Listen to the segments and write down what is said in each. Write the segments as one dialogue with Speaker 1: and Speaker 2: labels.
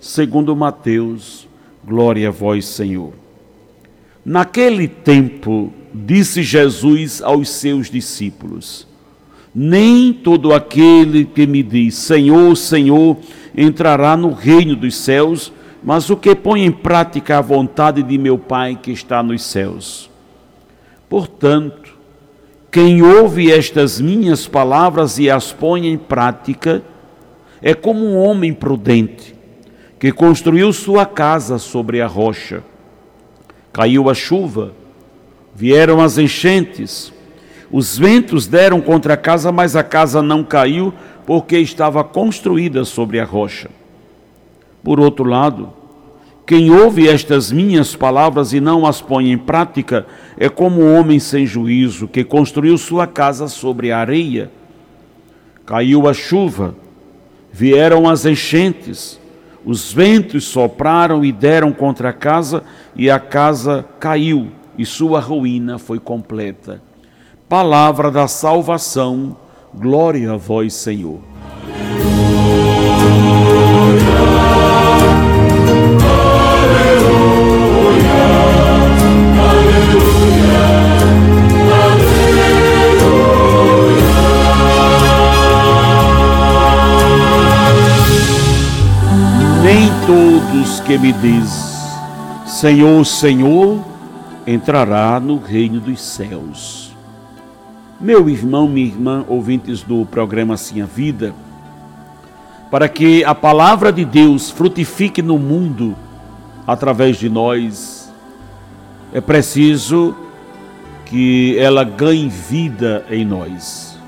Speaker 1: segundo Mateus. Glória a vós, Senhor. Naquele tempo, disse Jesus aos seus discípulos: Nem todo aquele que me diz Senhor, Senhor, entrará no reino dos céus, mas o que põe em prática a vontade de meu Pai que está nos céus. Portanto, quem ouve estas minhas palavras e as põe em prática é como um homem prudente que construiu sua casa sobre a rocha. Caiu a chuva, vieram as enchentes, os ventos deram contra a casa, mas a casa não caiu porque estava construída sobre a rocha. Por outro lado, quem ouve estas minhas palavras e não as põe em prática é como um homem sem juízo que construiu sua casa sobre a areia. Caiu a chuva, vieram as enchentes, os ventos sopraram e deram contra a casa, e a casa caiu, e sua ruína foi completa. Palavra da salvação, glória a vós, Senhor. Todos que me diz Senhor, Senhor, entrará no reino dos céus. Meu irmão, minha irmã, ouvintes do programa Assim a Vida, para que a palavra de Deus frutifique no mundo através de nós, é preciso que ela ganhe vida em nós.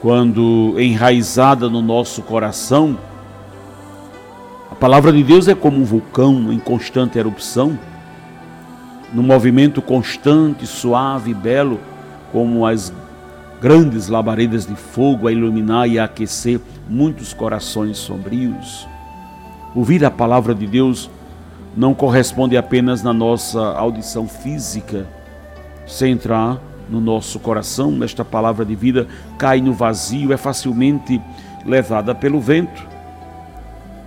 Speaker 1: Quando enraizada no nosso coração, palavra de Deus é como um vulcão em constante erupção, num movimento constante, suave e belo, como as grandes labaredas de fogo a iluminar e a aquecer muitos corações sombrios. Ouvir a palavra de Deus não corresponde apenas na nossa audição física, se entrar no nosso coração, esta palavra de vida cai no vazio, é facilmente levada pelo vento.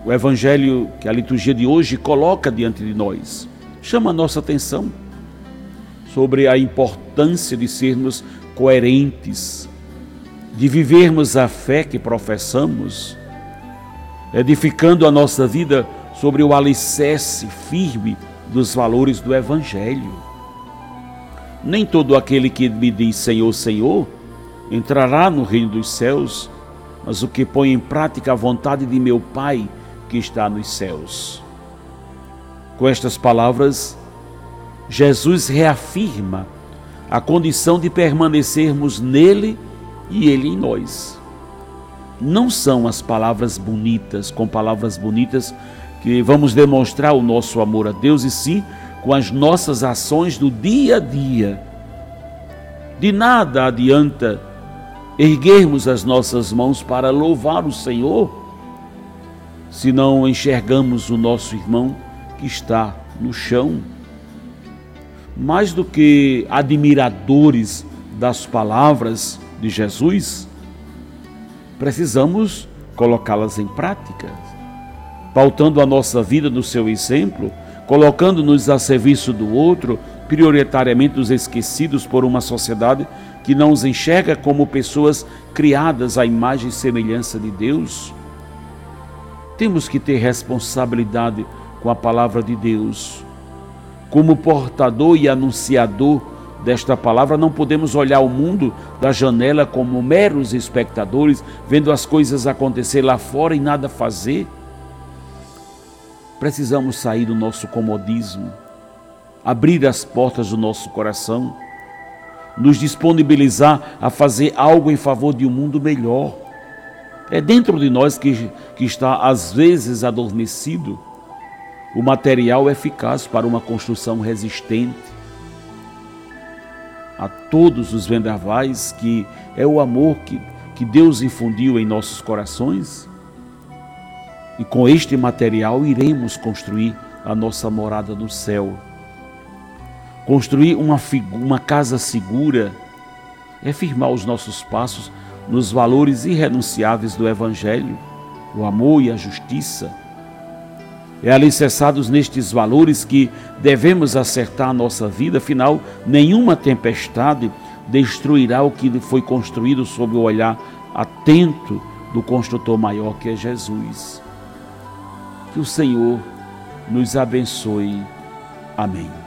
Speaker 1: O evangelho que a liturgia de hoje coloca diante de nós chama a nossa atenção sobre a importância de sermos coerentes, de vivermos a fé que professamos, edificando a nossa vida sobre o alicerce firme dos valores do Evangelho. Nem todo aquele que me diz Senhor, Senhor, entrará no reino dos céus, mas o que põe em prática a vontade de meu Pai que está nos céus. Com estas palavras, Jesus reafirma a condição de permanecermos nele e ele em nós. Não são as palavras bonitas, com palavras bonitas, que vamos demonstrar o nosso amor a Deus, e sim com as nossas ações do dia a dia. De nada adianta erguermos as nossas mãos para louvar o Senhor se não enxergamos o nosso irmão que está no chão mais do que admiradores das palavras de Jesus, precisamos colocá-las em prática, pautando a nossa vida no seu exemplo, colocando-nos a serviço do outro, prioritariamente os esquecidos por uma sociedade que não os enxerga como pessoas criadas à imagem e semelhança de Deus. Temos que ter responsabilidade com a palavra de Deus como portador e anunciador desta palavra, não podemos olhar o mundo da janela como meros espectadores, vendo as coisas acontecer lá fora e nada fazer. Precisamos sair do nosso comodismo, abrir as portas do nosso coração, nos disponibilizar a fazer algo em favor de um mundo melhor. É dentro de nós que, que está, às vezes, adormecido o material eficaz para uma construção resistente a todos os vendavais, que é o amor que, que Deus infundiu em nossos corações. E com este material iremos construir a nossa morada no céu. Construir uma, uma casa segura é firmar os nossos passos nos valores irrenunciáveis do Evangelho, o amor e a justiça é alicerçados nestes valores que devemos acertar a nossa vida, afinal, nenhuma tempestade destruirá o que foi construído sob o olhar atento do construtor maior que é Jesus. Que o Senhor nos abençoe. Amém.